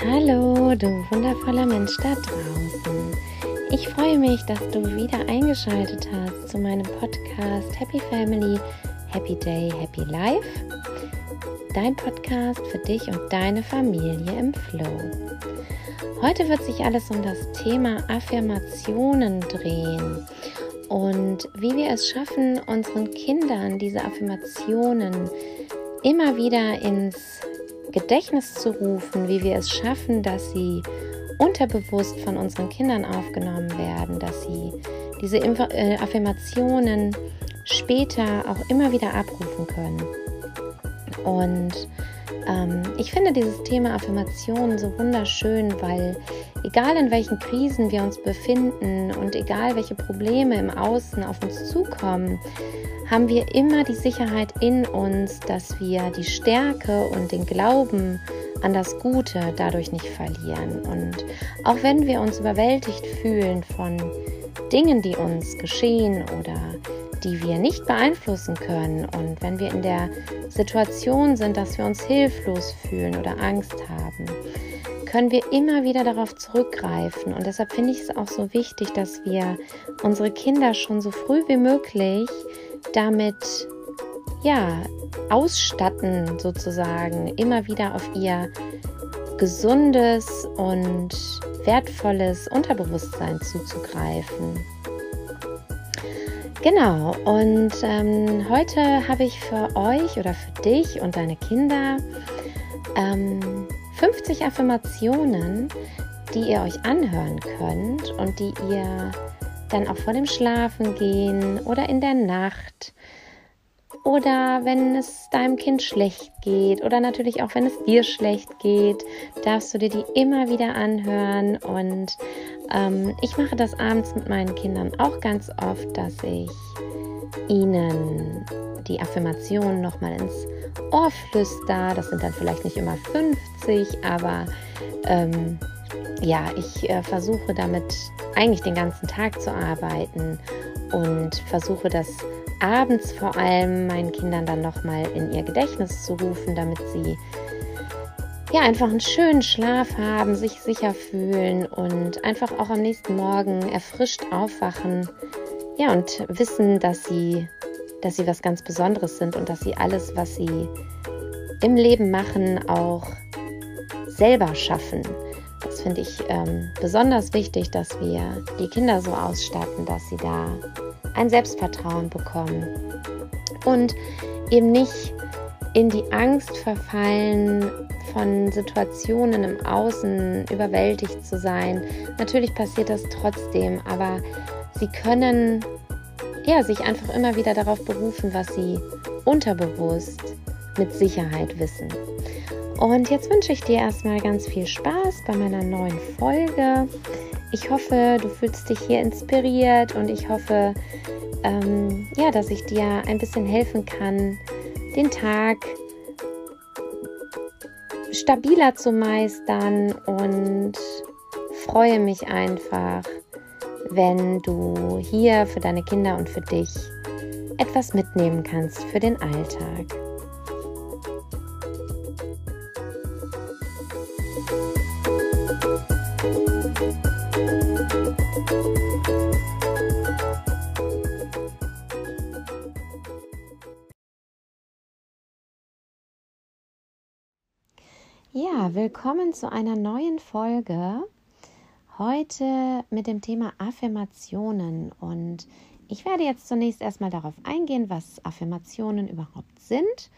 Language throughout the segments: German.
Hallo, du wundervoller Mensch da draußen. Ich freue mich, dass du wieder eingeschaltet hast zu meinem Podcast Happy Family, Happy Day, Happy Life. Dein Podcast für dich und deine Familie im Flow. Heute wird sich alles um das Thema Affirmationen drehen und wie wir es schaffen, unseren Kindern diese Affirmationen immer wieder ins Gedächtnis zu rufen, wie wir es schaffen, dass sie unterbewusst von unseren Kindern aufgenommen werden, dass sie diese äh, Affirmationen später auch immer wieder abrufen können. Und ähm, ich finde dieses Thema Affirmationen so wunderschön, weil egal in welchen Krisen wir uns befinden und egal welche Probleme im Außen auf uns zukommen, haben wir immer die Sicherheit in uns, dass wir die Stärke und den Glauben an das Gute dadurch nicht verlieren. Und auch wenn wir uns überwältigt fühlen von Dingen, die uns geschehen oder die wir nicht beeinflussen können und wenn wir in der Situation sind, dass wir uns hilflos fühlen oder Angst haben, können wir immer wieder darauf zurückgreifen. Und deshalb finde ich es auch so wichtig, dass wir unsere Kinder schon so früh wie möglich damit ja ausstatten sozusagen immer wieder auf ihr gesundes und wertvolles Unterbewusstsein zuzugreifen. Genau, und ähm, heute habe ich für euch oder für dich und deine Kinder ähm, 50 Affirmationen, die ihr euch anhören könnt und die ihr dann auch vor dem Schlafengehen oder in der Nacht oder wenn es deinem Kind schlecht geht oder natürlich auch wenn es dir schlecht geht, darfst du dir die immer wieder anhören. Und ähm, ich mache das abends mit meinen Kindern auch ganz oft, dass ich ihnen die Affirmationen nochmal ins Ohr flüster. Das sind dann vielleicht nicht immer 50, aber ähm, ja, ich äh, versuche damit eigentlich den ganzen Tag zu arbeiten und versuche das abends vor allem meinen Kindern dann nochmal in ihr Gedächtnis zu rufen, damit sie ja einfach einen schönen Schlaf haben, sich sicher fühlen und einfach auch am nächsten Morgen erfrischt aufwachen. Ja, und wissen, dass sie, dass sie was ganz Besonderes sind und dass sie alles, was sie im Leben machen, auch selber schaffen. Das finde ich ähm, besonders wichtig, dass wir die Kinder so ausstatten, dass sie da ein Selbstvertrauen bekommen und eben nicht in die Angst verfallen, von Situationen im Außen überwältigt zu sein. Natürlich passiert das trotzdem, aber sie können ja, sich einfach immer wieder darauf berufen, was sie unterbewusst mit Sicherheit wissen. Und jetzt wünsche ich dir erstmal ganz viel Spaß bei meiner neuen Folge. Ich hoffe, du fühlst dich hier inspiriert und ich hoffe, ähm, ja, dass ich dir ein bisschen helfen kann, den Tag stabiler zu meistern und freue mich einfach, wenn du hier für deine Kinder und für dich etwas mitnehmen kannst für den Alltag. Willkommen zu einer neuen Folge. Heute mit dem Thema Affirmationen. Und ich werde jetzt zunächst erstmal darauf eingehen, was Affirmationen überhaupt sind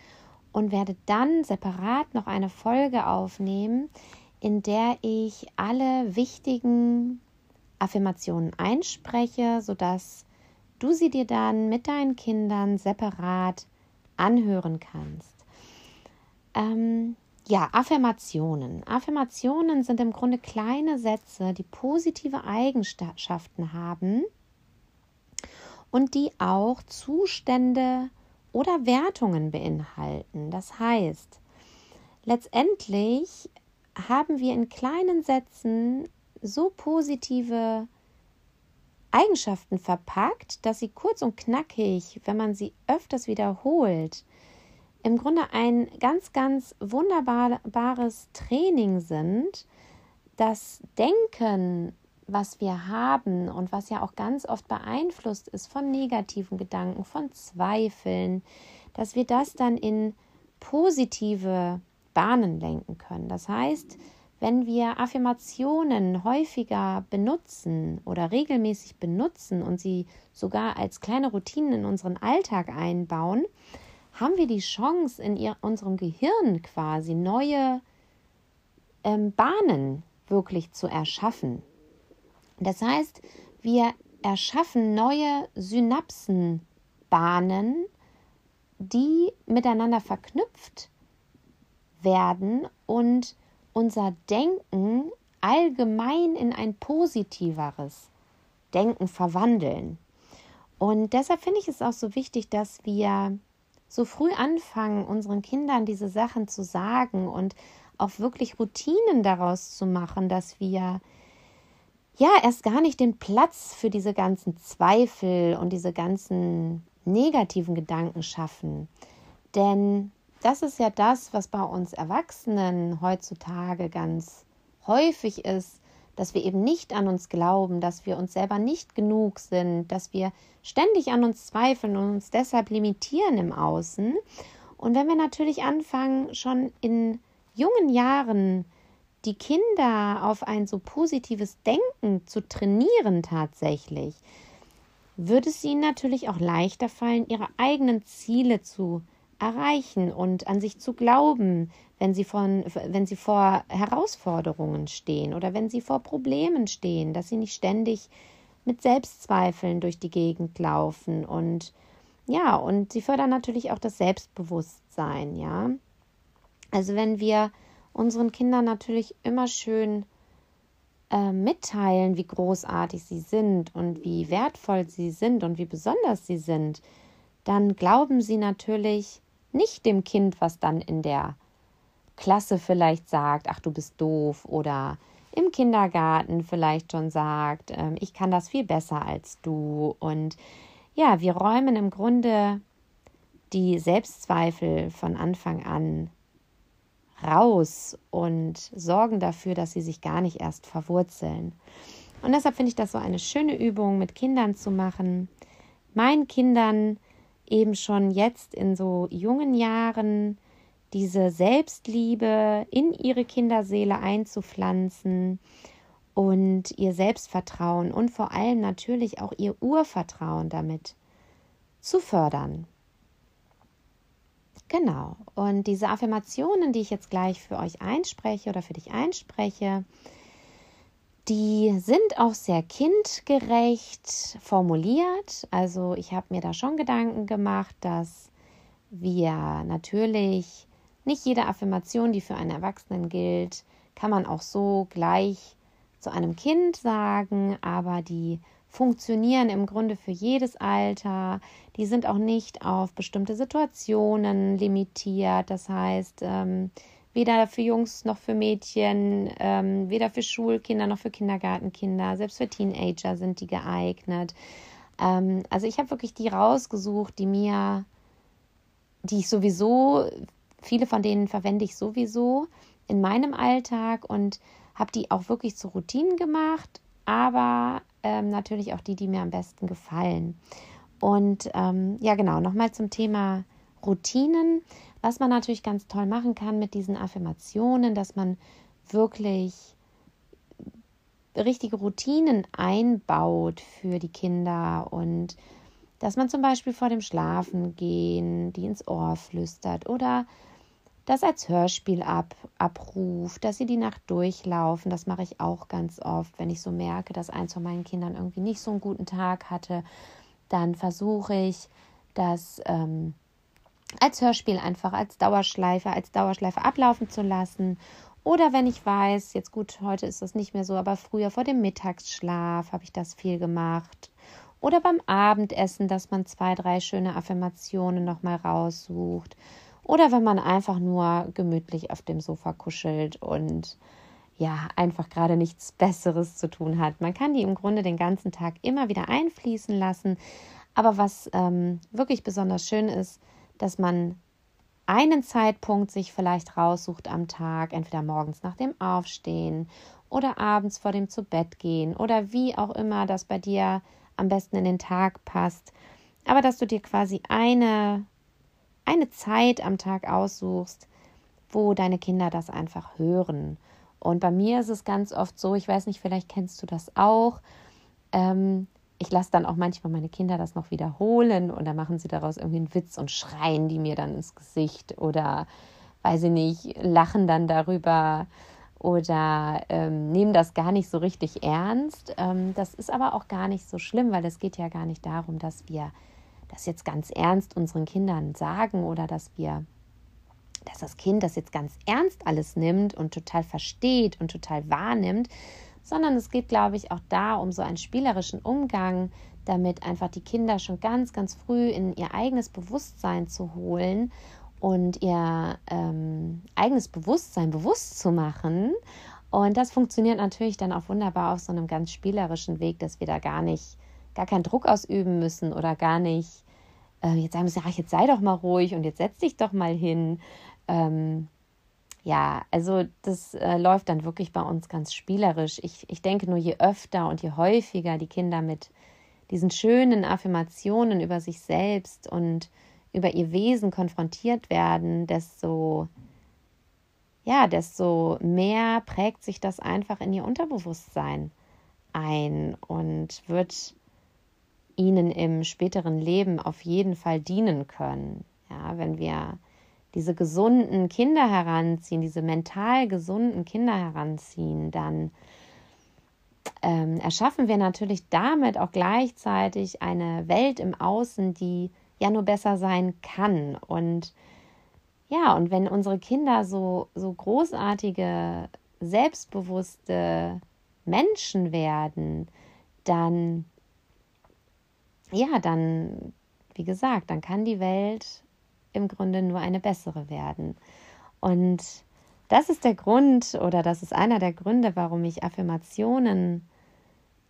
und werde dann separat noch eine Folge aufnehmen, in der ich alle wichtigen Affirmationen einspreche, sodass du sie dir dann mit deinen Kindern separat anhören kannst. Ähm, ja, Affirmationen. Affirmationen sind im Grunde kleine Sätze, die positive Eigenschaften haben und die auch Zustände oder Wertungen beinhalten. Das heißt, letztendlich haben wir in kleinen Sätzen so positive Eigenschaften verpackt, dass sie kurz und knackig, wenn man sie öfters wiederholt, im Grunde ein ganz, ganz wunderbares Training sind, das Denken, was wir haben und was ja auch ganz oft beeinflusst ist von negativen Gedanken, von Zweifeln, dass wir das dann in positive Bahnen lenken können. Das heißt, wenn wir Affirmationen häufiger benutzen oder regelmäßig benutzen und sie sogar als kleine Routinen in unseren Alltag einbauen, haben wir die Chance, in ihr, unserem Gehirn quasi neue ähm, Bahnen wirklich zu erschaffen. Das heißt, wir erschaffen neue Synapsenbahnen, die miteinander verknüpft werden und unser Denken allgemein in ein positiveres Denken verwandeln. Und deshalb finde ich es auch so wichtig, dass wir so früh anfangen, unseren Kindern diese Sachen zu sagen und auch wirklich Routinen daraus zu machen, dass wir ja erst gar nicht den Platz für diese ganzen Zweifel und diese ganzen negativen Gedanken schaffen. Denn das ist ja das, was bei uns Erwachsenen heutzutage ganz häufig ist, dass wir eben nicht an uns glauben, dass wir uns selber nicht genug sind, dass wir ständig an uns zweifeln und uns deshalb limitieren im Außen. Und wenn wir natürlich anfangen, schon in jungen Jahren die Kinder auf ein so positives Denken zu trainieren tatsächlich, wird es ihnen natürlich auch leichter fallen, ihre eigenen Ziele zu erreichen und an sich zu glauben, wenn sie, von, wenn sie vor Herausforderungen stehen oder wenn sie vor Problemen stehen, dass sie nicht ständig mit Selbstzweifeln durch die Gegend laufen und ja, und sie fördern natürlich auch das Selbstbewusstsein, ja. Also wenn wir unseren Kindern natürlich immer schön äh, mitteilen, wie großartig sie sind und wie wertvoll sie sind und wie besonders sie sind, dann glauben sie natürlich nicht dem Kind, was dann in der Klasse vielleicht sagt, ach du bist doof oder im Kindergarten vielleicht schon sagt, äh, ich kann das viel besser als du. Und ja, wir räumen im Grunde die Selbstzweifel von Anfang an raus und sorgen dafür, dass sie sich gar nicht erst verwurzeln. Und deshalb finde ich das so eine schöne Übung mit Kindern zu machen, meinen Kindern eben schon jetzt in so jungen Jahren diese Selbstliebe in ihre Kinderseele einzupflanzen und ihr Selbstvertrauen und vor allem natürlich auch ihr Urvertrauen damit zu fördern. Genau. Und diese Affirmationen, die ich jetzt gleich für euch einspreche oder für dich einspreche, die sind auch sehr kindgerecht formuliert. Also ich habe mir da schon Gedanken gemacht, dass wir natürlich nicht jede Affirmation, die für einen Erwachsenen gilt, kann man auch so gleich zu einem Kind sagen, aber die funktionieren im Grunde für jedes Alter. Die sind auch nicht auf bestimmte Situationen limitiert. Das heißt, ähm, weder für Jungs noch für Mädchen, ähm, weder für Schulkinder noch für Kindergartenkinder, selbst für Teenager sind die geeignet. Ähm, also ich habe wirklich die rausgesucht, die mir, die ich sowieso, viele von denen verwende ich sowieso in meinem Alltag und habe die auch wirklich zu Routinen gemacht, aber ähm, natürlich auch die, die mir am besten gefallen. Und ähm, ja, genau, nochmal zum Thema Routinen, was man natürlich ganz toll machen kann mit diesen Affirmationen, dass man wirklich richtige Routinen einbaut für die Kinder und dass man zum Beispiel vor dem Schlafengehen die ins Ohr flüstert oder das als Hörspiel ab, abruft, dass sie die Nacht durchlaufen. Das mache ich auch ganz oft, wenn ich so merke, dass eins von meinen Kindern irgendwie nicht so einen guten Tag hatte. Dann versuche ich, das ähm, als Hörspiel einfach als Dauerschleife, als Dauerschleife ablaufen zu lassen. Oder wenn ich weiß, jetzt gut, heute ist das nicht mehr so, aber früher vor dem Mittagsschlaf habe ich das viel gemacht. Oder beim Abendessen, dass man zwei, drei schöne Affirmationen nochmal raussucht oder wenn man einfach nur gemütlich auf dem Sofa kuschelt und ja, einfach gerade nichts Besseres zu tun hat. Man kann die im Grunde den ganzen Tag immer wieder einfließen lassen. Aber was ähm, wirklich besonders schön ist, dass man einen Zeitpunkt sich vielleicht raussucht am Tag, entweder morgens nach dem Aufstehen oder abends vor dem zu Bett gehen oder wie auch immer das bei dir am besten in den Tag passt. Aber dass du dir quasi eine, eine Zeit am Tag aussuchst, wo deine Kinder das einfach hören und bei mir ist es ganz oft so, ich weiß nicht, vielleicht kennst du das auch. Ähm, ich lasse dann auch manchmal meine Kinder das noch wiederholen und dann machen sie daraus irgendwie einen Witz und schreien die mir dann ins Gesicht oder, weiß ich nicht, lachen dann darüber oder ähm, nehmen das gar nicht so richtig ernst. Ähm, das ist aber auch gar nicht so schlimm, weil es geht ja gar nicht darum, dass wir das jetzt ganz ernst unseren Kindern sagen oder dass wir dass das Kind das jetzt ganz ernst alles nimmt und total versteht und total wahrnimmt, sondern es geht, glaube ich, auch da um so einen spielerischen Umgang, damit einfach die Kinder schon ganz, ganz früh in ihr eigenes Bewusstsein zu holen und ihr ähm, eigenes Bewusstsein bewusst zu machen. Und das funktioniert natürlich dann auch wunderbar auf so einem ganz spielerischen Weg, dass wir da gar nicht, gar keinen Druck ausüben müssen oder gar nicht äh, jetzt sagen müssen, ach, jetzt sei doch mal ruhig und jetzt setz dich doch mal hin, ähm, ja, also das äh, läuft dann wirklich bei uns ganz spielerisch. Ich, ich denke nur, je öfter und je häufiger die Kinder mit diesen schönen Affirmationen über sich selbst und über ihr Wesen konfrontiert werden, desto ja, desto mehr prägt sich das einfach in ihr Unterbewusstsein ein und wird ihnen im späteren Leben auf jeden Fall dienen können. Ja, wenn wir diese gesunden Kinder heranziehen, diese mental gesunden Kinder heranziehen, dann ähm, erschaffen wir natürlich damit auch gleichzeitig eine Welt im Außen, die ja nur besser sein kann. Und ja, und wenn unsere Kinder so, so großartige, selbstbewusste Menschen werden, dann, ja, dann, wie gesagt, dann kann die Welt im Grunde nur eine bessere werden. Und das ist der Grund oder das ist einer der Gründe, warum ich Affirmationen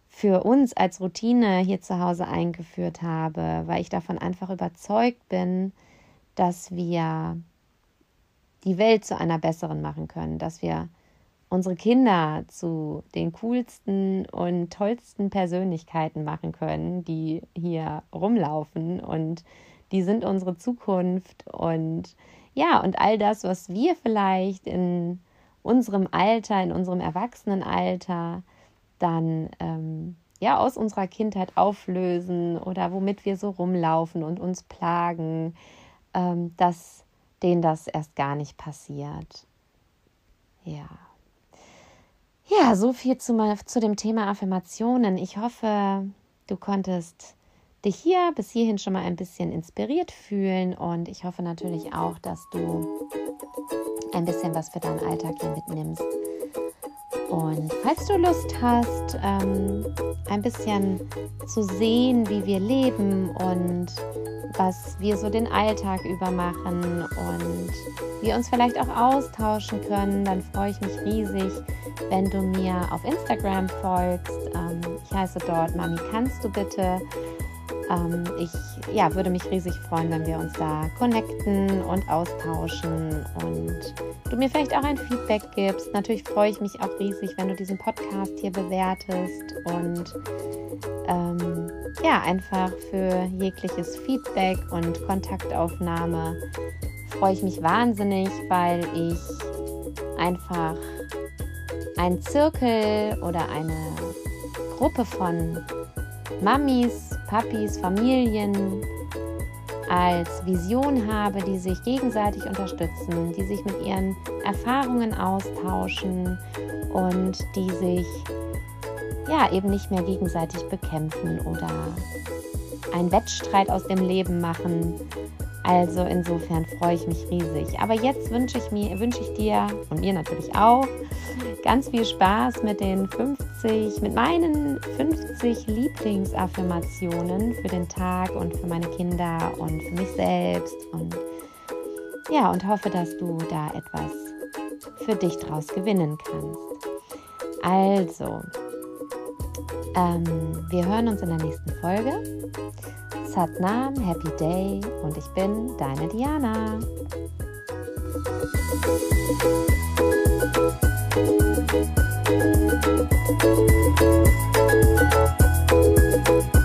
für uns als Routine hier zu Hause eingeführt habe, weil ich davon einfach überzeugt bin, dass wir die Welt zu einer besseren machen können, dass wir unsere Kinder zu den coolsten und tollsten Persönlichkeiten machen können, die hier rumlaufen und die sind unsere Zukunft und ja, und all das, was wir vielleicht in unserem Alter, in unserem Erwachsenenalter dann ähm, ja aus unserer Kindheit auflösen oder womit wir so rumlaufen und uns plagen, ähm, dass denen das erst gar nicht passiert. Ja. Ja, so viel zu, zu dem Thema Affirmationen. Ich hoffe, du konntest dich hier bis hierhin schon mal ein bisschen inspiriert fühlen und ich hoffe natürlich auch, dass du ein bisschen was für deinen Alltag hier mitnimmst. Und falls du Lust hast, ähm, ein bisschen zu sehen, wie wir leben und was wir so den Alltag über machen und wir uns vielleicht auch austauschen können, dann freue ich mich riesig, wenn du mir auf Instagram folgst. Ähm, ich heiße dort Mami, kannst du bitte? Ähm, ich ja, würde mich riesig freuen, wenn wir uns da connecten und austauschen und du mir vielleicht auch ein Feedback gibst. Natürlich freue ich mich auch riesig, wenn du diesen Podcast hier bewertest und ähm, ja, einfach für jegliches Feedback und Kontaktaufnahme freue ich mich wahnsinnig, weil ich einfach einen Zirkel oder eine Gruppe von Mamis Papis, Familien als Vision habe, die sich gegenseitig unterstützen, die sich mit ihren Erfahrungen austauschen und die sich ja eben nicht mehr gegenseitig bekämpfen oder einen Wettstreit aus dem Leben machen. Also insofern freue ich mich riesig. Aber jetzt wünsche ich mir, wünsche ich dir und mir natürlich auch ganz viel Spaß mit den 50, mit meinen 50 Lieblingsaffirmationen für den Tag und für meine Kinder und für mich selbst. Und Ja, und hoffe, dass du da etwas für dich draus gewinnen kannst. Also, ähm, wir hören uns in der nächsten Folge. Satnam, Happy Day und ich bin deine Diana. Thank you.